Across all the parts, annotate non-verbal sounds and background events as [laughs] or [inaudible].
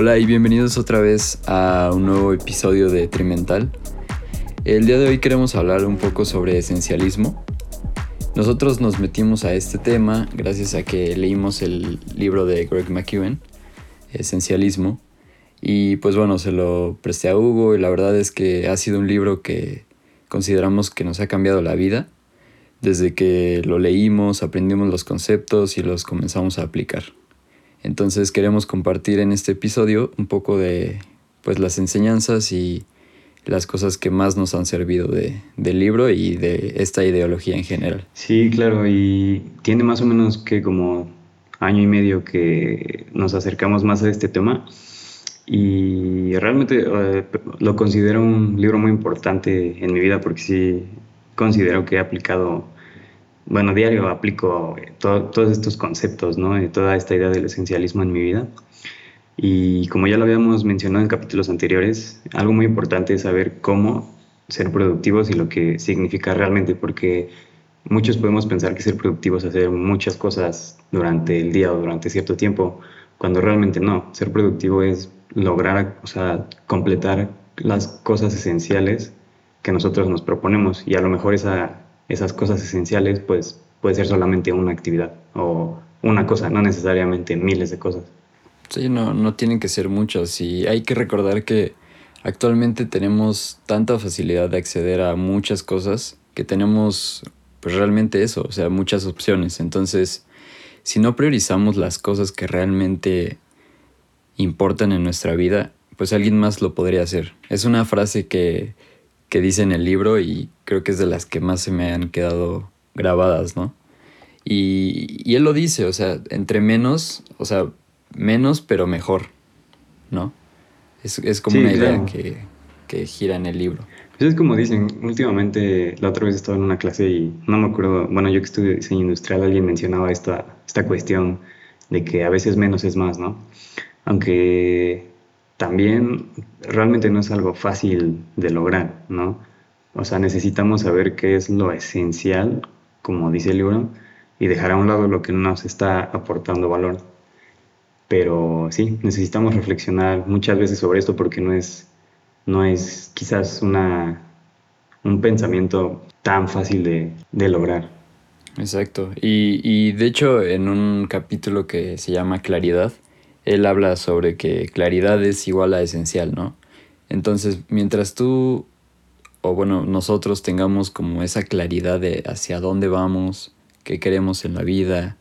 Hola y bienvenidos otra vez a un nuevo episodio de Trimental. El día de hoy queremos hablar un poco sobre esencialismo. Nosotros nos metimos a este tema gracias a que leímos el libro de Greg McEwen, Esencialismo, y pues bueno, se lo presté a Hugo y la verdad es que ha sido un libro que consideramos que nos ha cambiado la vida. Desde que lo leímos, aprendimos los conceptos y los comenzamos a aplicar. Entonces queremos compartir en este episodio un poco de pues las enseñanzas y las cosas que más nos han servido de, del libro y de esta ideología en general. Sí, claro, y tiene más o menos que como año y medio que nos acercamos más a este tema y realmente eh, lo considero un libro muy importante en mi vida porque sí considero que he aplicado bueno, diario aplico eh, todos estos conceptos, ¿no? Toda esta idea del esencialismo en mi vida. Y como ya lo habíamos mencionado en capítulos anteriores, algo muy importante es saber cómo ser productivos y lo que significa realmente, porque muchos podemos pensar que ser productivos es hacer muchas cosas durante el día o durante cierto tiempo, cuando realmente no. Ser productivo es lograr, o sea, completar las cosas esenciales que nosotros nos proponemos y a lo mejor esa esas cosas esenciales, pues puede ser solamente una actividad o una cosa, no necesariamente miles de cosas. Sí, no, no tienen que ser muchas y hay que recordar que actualmente tenemos tanta facilidad de acceder a muchas cosas que tenemos pues realmente eso, o sea, muchas opciones. Entonces, si no priorizamos las cosas que realmente importan en nuestra vida, pues alguien más lo podría hacer. Es una frase que que dice en el libro y creo que es de las que más se me han quedado grabadas, ¿no? Y, él lo dice, o sea, entre menos, o sea, menos pero mejor, ¿no? Es, como una idea que, que, gira en el libro. Pues es como dicen, últimamente, la otra vez estaba en una clase y no me acuerdo, bueno, yo que estudio diseño industrial, alguien mencionaba esta, esta cuestión de que a veces menos es más, ¿no? Aunque también realmente no es algo fácil de lograr, ¿no? O sea, necesitamos saber qué es lo esencial, como dice el libro, y dejar a un lado lo que nos está aportando valor. Pero sí, necesitamos reflexionar muchas veces sobre esto porque no es, no es quizás una, un pensamiento tan fácil de, de lograr. Exacto. Y, y de hecho, en un capítulo que se llama Claridad, él habla sobre que claridad es igual a esencial, ¿no? Entonces, mientras tú, o bueno, nosotros tengamos como esa claridad de hacia dónde vamos, qué queremos en la vida,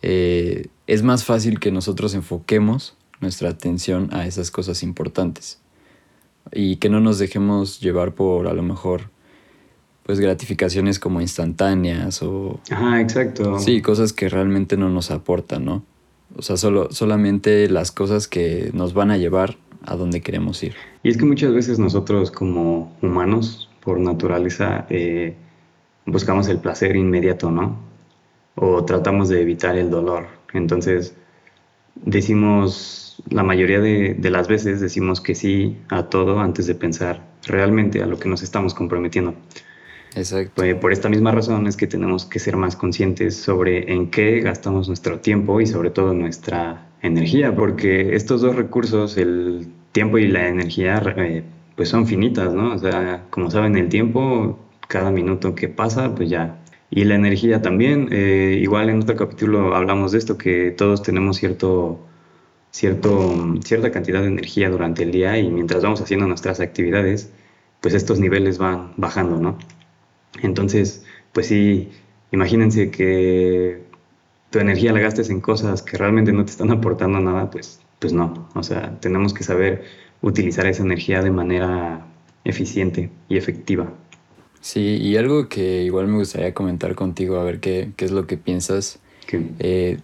eh, es más fácil que nosotros enfoquemos nuestra atención a esas cosas importantes y que no nos dejemos llevar por a lo mejor pues gratificaciones como instantáneas o Ajá, exacto. Sí, cosas que realmente no nos aportan, ¿no? O sea, solo, solamente las cosas que nos van a llevar a donde queremos ir. Y es que muchas veces nosotros como humanos, por naturaleza, eh, buscamos el placer inmediato, ¿no? O tratamos de evitar el dolor. Entonces, decimos, la mayoría de, de las veces decimos que sí a todo antes de pensar realmente a lo que nos estamos comprometiendo. Exacto. Eh, por esta misma razón es que tenemos que ser más conscientes sobre en qué gastamos nuestro tiempo y sobre todo nuestra energía, porque estos dos recursos, el tiempo y la energía, eh, pues son finitas, ¿no? O sea, como saben, el tiempo, cada minuto que pasa, pues ya. Y la energía también, eh, igual en otro capítulo hablamos de esto, que todos tenemos cierto, cierto, cierta cantidad de energía durante el día y mientras vamos haciendo nuestras actividades, pues estos niveles van bajando, ¿no? Entonces, pues sí, imagínense que tu energía la gastes en cosas que realmente no te están aportando nada, pues, pues no. O sea, tenemos que saber utilizar esa energía de manera eficiente y efectiva. Sí, y algo que igual me gustaría comentar contigo, a ver qué, qué es lo que piensas. Eh,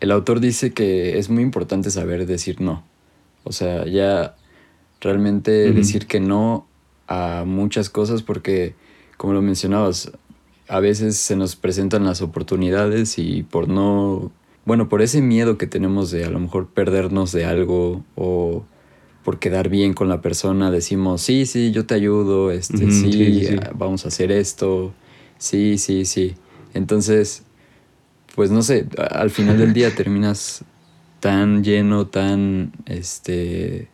el autor dice que es muy importante saber decir no. O sea, ya realmente decir que no a muchas cosas porque como lo mencionabas, a veces se nos presentan las oportunidades y por no, bueno, por ese miedo que tenemos de a lo mejor perdernos de algo o por quedar bien con la persona, decimos, sí, sí, yo te ayudo, este, sí, vamos a hacer esto, sí, sí, sí. Entonces, pues no sé, al final del día [laughs] terminas tan lleno, tan este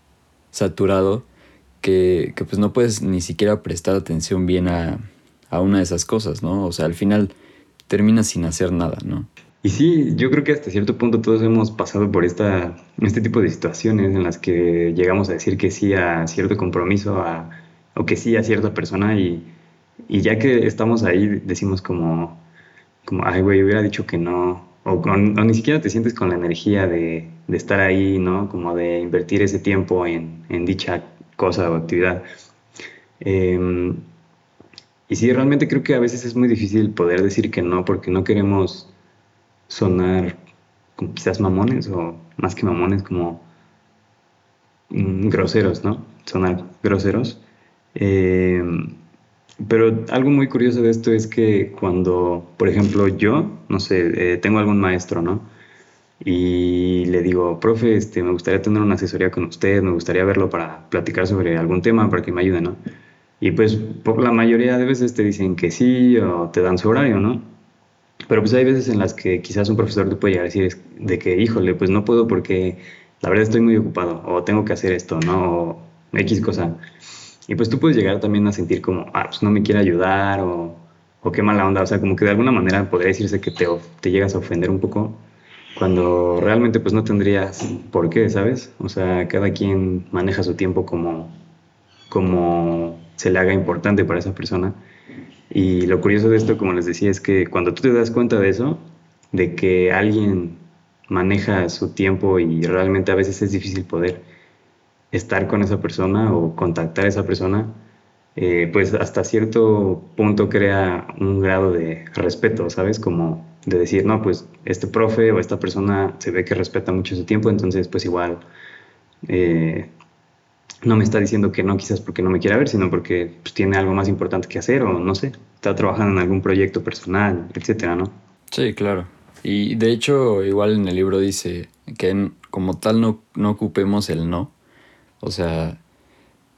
saturado, que, que, pues no puedes ni siquiera prestar atención bien a, a, una de esas cosas, ¿no? O sea, al final terminas sin hacer nada, ¿no? Y sí, yo creo que hasta cierto punto todos hemos pasado por esta, este tipo de situaciones en las que llegamos a decir que sí a cierto compromiso a, o que sí a cierta persona y, y ya que estamos ahí decimos como, como ay, güey, hubiera dicho que no, o, ni siquiera te sientes con la energía de, de, estar ahí, ¿no? Como de invertir ese tiempo en, en dicha cosa o actividad. Eh, y sí, realmente creo que a veces es muy difícil poder decir que no porque no queremos sonar quizás mamones o más que mamones como mm, groseros, ¿no? Sonar groseros. Eh, pero algo muy curioso de esto es que cuando, por ejemplo, yo, no sé, eh, tengo algún maestro, ¿no? Y le digo, profe, este, me gustaría tener una asesoría con usted, me gustaría verlo para platicar sobre algún tema, para que me ayude, ¿no? Y pues por la mayoría de veces te dicen que sí o te dan su horario, ¿no? Pero pues hay veces en las que quizás un profesor te puede llegar a decir de que, híjole, pues no puedo porque la verdad estoy muy ocupado o tengo que hacer esto, ¿no? O X cosa. Y pues tú puedes llegar también a sentir como, ah, pues no me quiere ayudar o, o qué mala onda. O sea, como que de alguna manera podría decirse que te, te llegas a ofender un poco cuando realmente pues no tendrías por qué, ¿sabes? O sea, cada quien maneja su tiempo como, como se le haga importante para esa persona. Y lo curioso de esto, como les decía, es que cuando tú te das cuenta de eso, de que alguien maneja su tiempo y realmente a veces es difícil poder estar con esa persona o contactar a esa persona, eh, pues hasta cierto punto crea un grado de respeto, ¿sabes? Como de decir, no, pues este profe o esta persona se ve que respeta mucho su tiempo, entonces pues igual eh, no me está diciendo que no quizás porque no me quiera ver, sino porque pues, tiene algo más importante que hacer o no sé, está trabajando en algún proyecto personal, etcétera, ¿no? Sí, claro. Y de hecho, igual en el libro dice que como tal no, no ocupemos el no. O sea,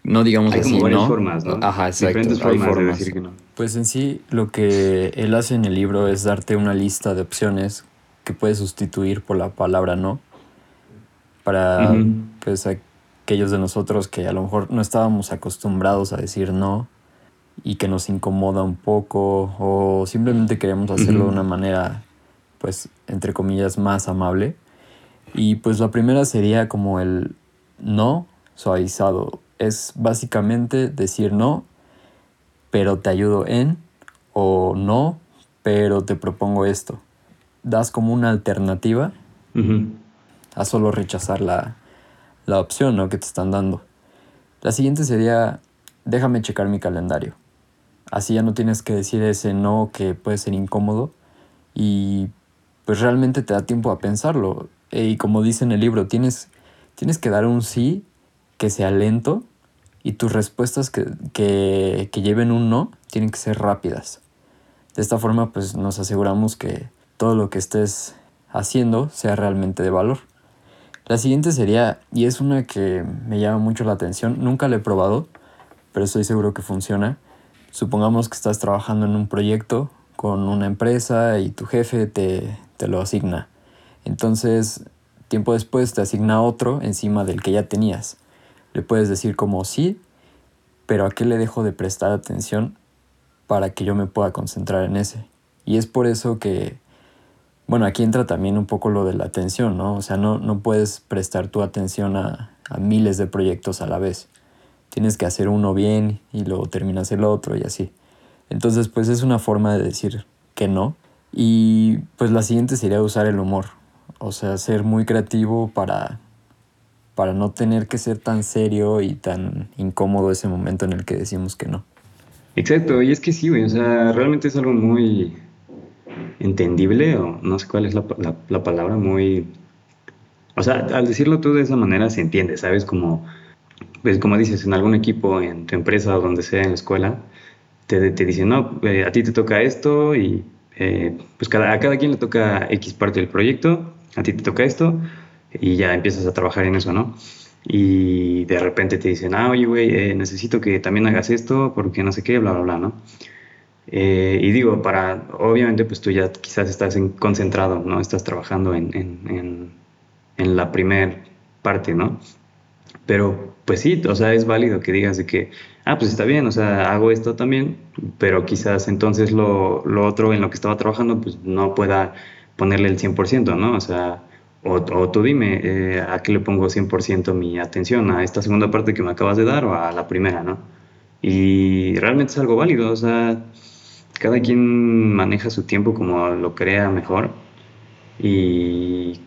no digamos Hay así, varias formas, ¿no? Ajá, exacto. Diferentes formas, de decir que no. Pues en sí, lo que él hace en el libro es darte una lista de opciones que puedes sustituir por la palabra no. Para, pues, aquellos de nosotros que a lo mejor no estábamos acostumbrados a decir no y que nos incomoda un poco o simplemente queremos hacerlo de una manera, pues, entre comillas, más amable. Y pues la primera sería como el no suavizado. Es básicamente decir no, pero te ayudo en, o no, pero te propongo esto. Das como una alternativa a solo rechazar la, la opción ¿no? que te están dando. La siguiente sería, déjame checar mi calendario. Así ya no tienes que decir ese no que puede ser incómodo y pues realmente te da tiempo a pensarlo. Y como dice en el libro, tienes, tienes que dar un sí que sea lento y tus respuestas que, que, que lleven un no tienen que ser rápidas. De esta forma pues nos aseguramos que todo lo que estés haciendo sea realmente de valor. La siguiente sería, y es una que me llama mucho la atención, nunca la he probado, pero estoy seguro que funciona. Supongamos que estás trabajando en un proyecto con una empresa y tu jefe te, te lo asigna. Entonces, tiempo después te asigna otro encima del que ya tenías. Le puedes decir como sí, pero ¿a qué le dejo de prestar atención para que yo me pueda concentrar en ese? Y es por eso que bueno, aquí entra también un poco lo de la atención, ¿no? O sea, no, no puedes prestar tu atención a, miles de proyectos a la vez. Tienes que hacer uno bien y luego terminas el otro y así. Entonces, pues es una forma de decir que no. Y pues la siguiente sería usar el humor. O sea, ser muy creativo para, para no tener que ser tan serio y tan incómodo ese momento en el que decimos que no. Exacto, y es que sí, güey, o sea, realmente es algo muy, entendible, o no sé cuál es la, la, palabra, muy... O sea, al decirlo tú de esa manera se entiende, ¿sabes? Como, pues como dices, en algún equipo, en tu empresa o donde sea, en la escuela, te, te dicen, no, eh, a ti te toca esto y eh, pues cada, a cada quien le toca X parte del proyecto, a ti te toca esto y ya empiezas a trabajar en eso, ¿no? Y de repente te dicen, ah, oye, güey, eh, necesito que también hagas esto porque no sé qué, bla, bla, bla, ¿no? Eh, y digo, para, obviamente, pues tú ya quizás estás concentrado, ¿no? Estás trabajando en, en, en la primera parte, ¿no? Pero pues sí, o sea, es válido que digas de que, ah, pues está bien, o sea, hago esto también, pero quizás entonces lo, lo otro en lo que estaba trabajando, pues no pueda ponerle el 100%, ¿no? O sea, o, o tú dime, eh, ¿a qué le pongo 100% mi atención? ¿A esta segunda parte que me acabas de dar o a la primera, ¿no? Y realmente es algo válido, o sea, cada quien maneja su tiempo como lo crea mejor. Y,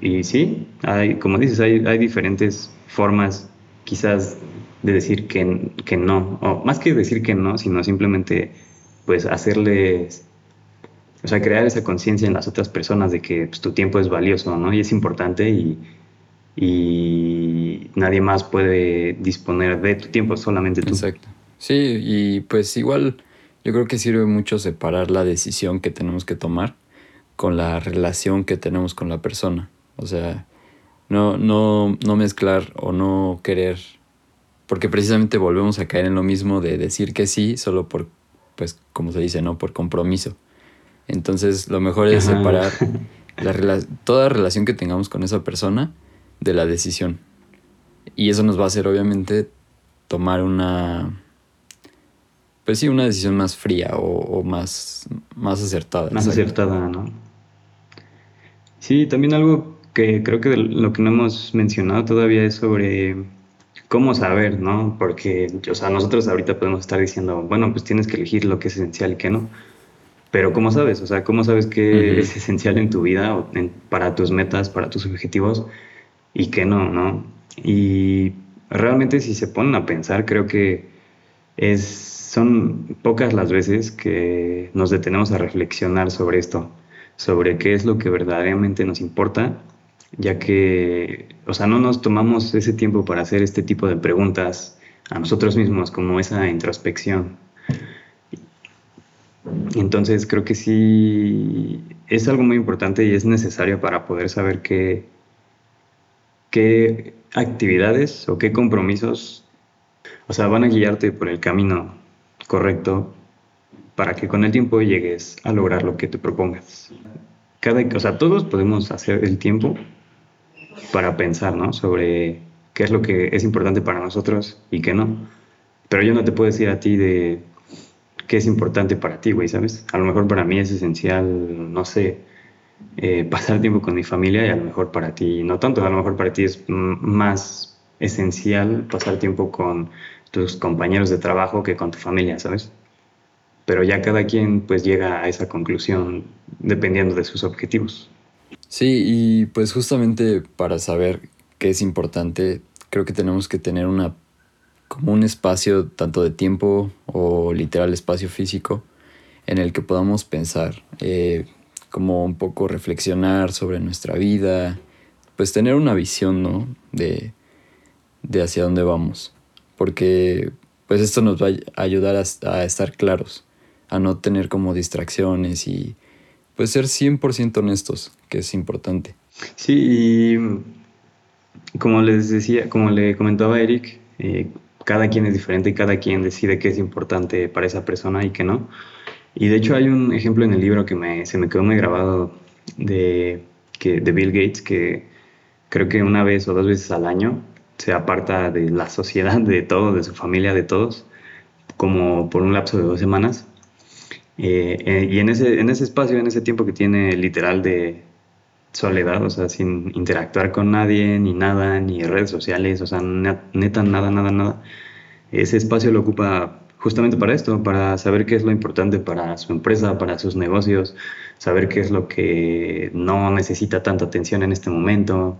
y sí, hay, como dices, hay, hay diferentes formas quizás de decir que, que no, o más que decir que no, sino simplemente pues hacerles, o sea, crear esa conciencia en las otras personas de que pues, tu tiempo es valioso, ¿no? Y es importante y, y nadie más puede disponer de tu tiempo, solamente tú. Exacto. Sí, y pues igual yo creo que sirve mucho separar la decisión que tenemos que tomar con la relación que tenemos con la persona. O sea, no, no, no mezclar o no querer, porque precisamente volvemos a caer en lo mismo de decir que sí solo por, pues como se dice, ¿no? Por compromiso. Entonces lo mejor es separar [laughs] la toda relación que tengamos con esa persona de la decisión. Y eso nos va a hacer obviamente tomar una, pues sí, una decisión más fría o, más, más acertada. Más acertada, ¿no? Sí, también algo que creo que lo que no hemos mencionado todavía es sobre cómo saber, ¿no? Porque, o sea, nosotros ahorita podemos estar diciendo, bueno, pues tienes que elegir lo que es esencial y qué no. Pero ¿cómo sabes? O sea, ¿cómo sabes qué es esencial en tu vida, o para tus metas, para tus objetivos y qué no, ¿no? Y realmente si se ponen a pensar, creo que es, son pocas las veces que nos detenemos a reflexionar sobre esto, sobre qué es lo que verdaderamente nos importa ya que, o sea, no nos tomamos ese tiempo para hacer este tipo de preguntas a nosotros mismos, como esa introspección. Entonces creo que sí es algo muy importante y es necesario para poder saber qué, qué actividades o qué compromisos, o sea, van a guiarte por el camino correcto para que con el tiempo llegues a lograr lo que te propongas. Cada, o sea, todos podemos hacer el tiempo para pensar, ¿no? Sobre qué es lo que es importante para nosotros y qué no. Pero yo no te puedo decir a ti de qué es importante para ti, güey, ¿sabes? A lo mejor para mí es esencial, no sé, eh, [laughs] pasar tiempo con mi familia y a lo mejor para ti no tanto. A lo mejor para ti es más esencial pasar tiempo con tus compañeros de trabajo que con tu familia, ¿sabes? Pero ya cada quien pues llega a esa conclusión dependiendo de sus objetivos. Sí, y pues justamente para saber qué es importante, creo que tenemos que tener una como un espacio tanto de tiempo o literal espacio físico en el que podamos pensar, eh, como un poco reflexionar sobre nuestra vida, pues tener una visión, ¿no? De, de hacia dónde vamos. Porque pues esto nos va a ayudar a, estar claros, a no tener como distracciones y pues ser 100% honestos, que es importante. Sí, y como les decía, como le comentaba Eric, eh, cada quien es diferente y cada quien decide qué es importante para esa persona y qué no. Y de hecho hay un ejemplo en el libro que se me quedó muy grabado de, que, de Bill Gates, que creo que una vez o dos veces al año se aparta de la sociedad, de todo, de su familia, de todos, como por un lapso de dos semanas eh, eh, y en ese, en ese espacio, en ese tiempo que tiene literal de soledad, o sea, sin interactuar con nadie, ni nada, ni redes sociales, o sea, neta, nada, nada, nada, ese espacio lo ocupa justamente para esto, para saber qué es lo importante para su empresa, para sus negocios, saber qué es lo que no necesita tanta atención en este momento.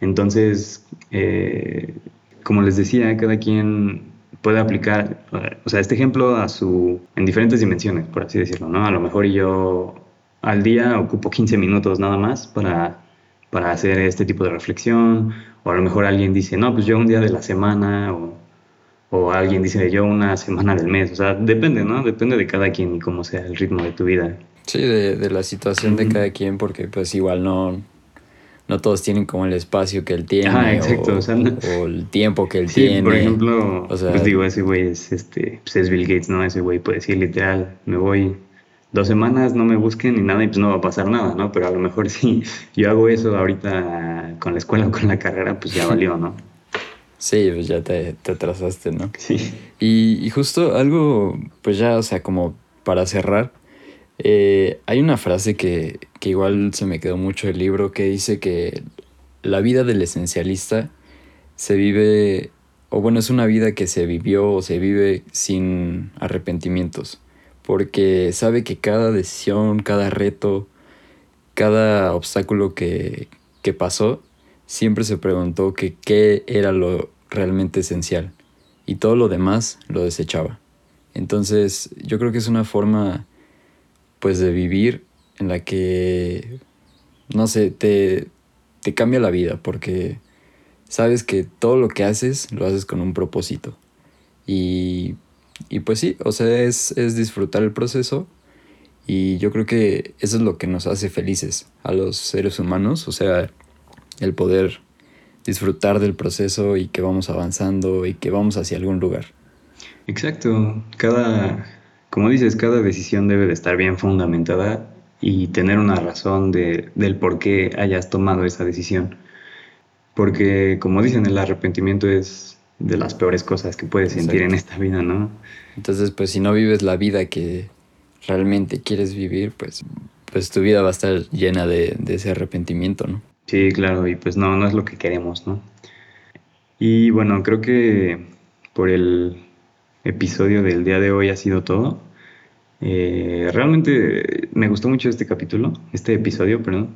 Entonces, eh, como les decía, cada quien puede aplicar, o sea, este ejemplo a su, en diferentes dimensiones, por así decirlo, ¿no? A lo mejor yo al día ocupo 15 minutos nada más para, para hacer este tipo de reflexión, o a lo mejor alguien dice, no, pues yo un día de la semana, o, o alguien dice yo una semana del mes, o sea, depende, ¿no? Depende de cada quien y cómo sea el ritmo de tu vida. Sí, de, de la situación de cada quien, porque pues igual no, no todos tienen como el espacio que él tiene o, el tiempo que él sí, tiene. Por ejemplo, pues digo, ese güey es, este, pues es Bill Gates, ¿no? Ese güey puede decir literal, me voy dos semanas no me busquen ni nada y pues no va a pasar nada, ¿no? Pero a lo mejor [laughs] si yo hago eso ahorita con la escuela o con la carrera, pues ya valió, ¿no? Sí, pues ya te, te atrasaste, ¿no? Sí. Y, y, justo algo, pues ya, o sea, como para cerrar, eh, hay una frase que, que igual se me quedó mucho el libro que dice que la vida del esencialista se vive, o bueno, es una vida que se vivió o se vive sin arrepentimientos, porque sabe que cada decisión, cada reto, cada obstáculo que, que pasó, siempre se preguntó que qué era lo realmente esencial y todo lo demás lo desechaba. Entonces yo creo que es una forma pues de vivir en la que, no sé, te, te cambia la vida porque sabes que todo lo que haces lo haces con un propósito. Y, y pues sí, o sea, es, es disfrutar el proceso y yo creo que eso es lo que nos hace felices a los seres humanos, o sea, el poder disfrutar del proceso y que vamos avanzando y que vamos hacia algún lugar. Exacto, cada, como dices, cada decisión debe de estar bien fundamentada y tener una razón de, del por qué hayas tomado esa decisión. Porque, como dicen, el arrepentimiento es de las peores cosas que puedes sentir en esta vida, ¿no? Entonces, pues si no vives la vida que realmente quieres vivir, pues, pues tu vida va a estar llena de, de ese arrepentimiento, ¿no? Sí, claro, y pues no, no es lo que queremos, ¿no? Y bueno, creo que por el episodio del día de hoy ha sido todo. Eh, realmente me gustó mucho este capítulo, este episodio, perdón,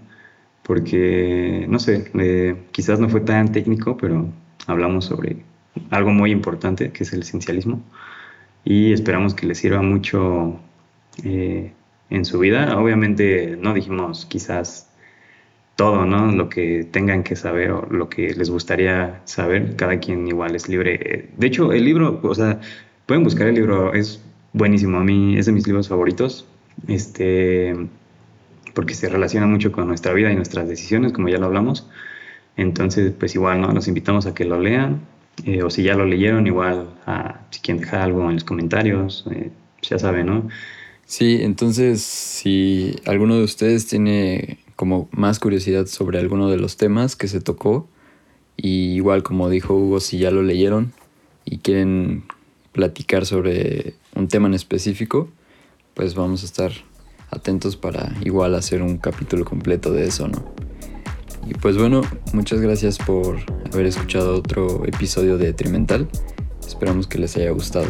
porque, no sé, eh, quizás no fue tan técnico, pero hablamos sobre algo muy importante, que es el esencialismo, y esperamos que les sirva mucho eh, en su vida. Obviamente no dijimos quizás todo, ¿no? Lo que tengan que saber o lo que les gustaría saber, cada quien igual es libre. De hecho, el libro, o sea, pueden buscar el libro, es buenísimo. A mí es de mis libros favoritos. Este, porque se relaciona mucho con nuestra vida y nuestras decisiones, como ya lo hablamos. Entonces, pues igual, ¿no? Los invitamos a que lo lean. Eh, o si ya lo leyeron, igual, a, si quieren dejar algo en los comentarios, eh, ya saben, ¿no? Sí, entonces, si alguno de ustedes tiene como más curiosidad sobre alguno de los temas que se tocó, y igual como dijo Hugo, si ya lo leyeron y quieren platicar sobre un tema en específico, pues vamos a estar atentos para igual hacer un capítulo completo de eso, ¿no? Y pues bueno, muchas gracias por haber escuchado otro episodio de Trimental. Esperamos que les haya gustado.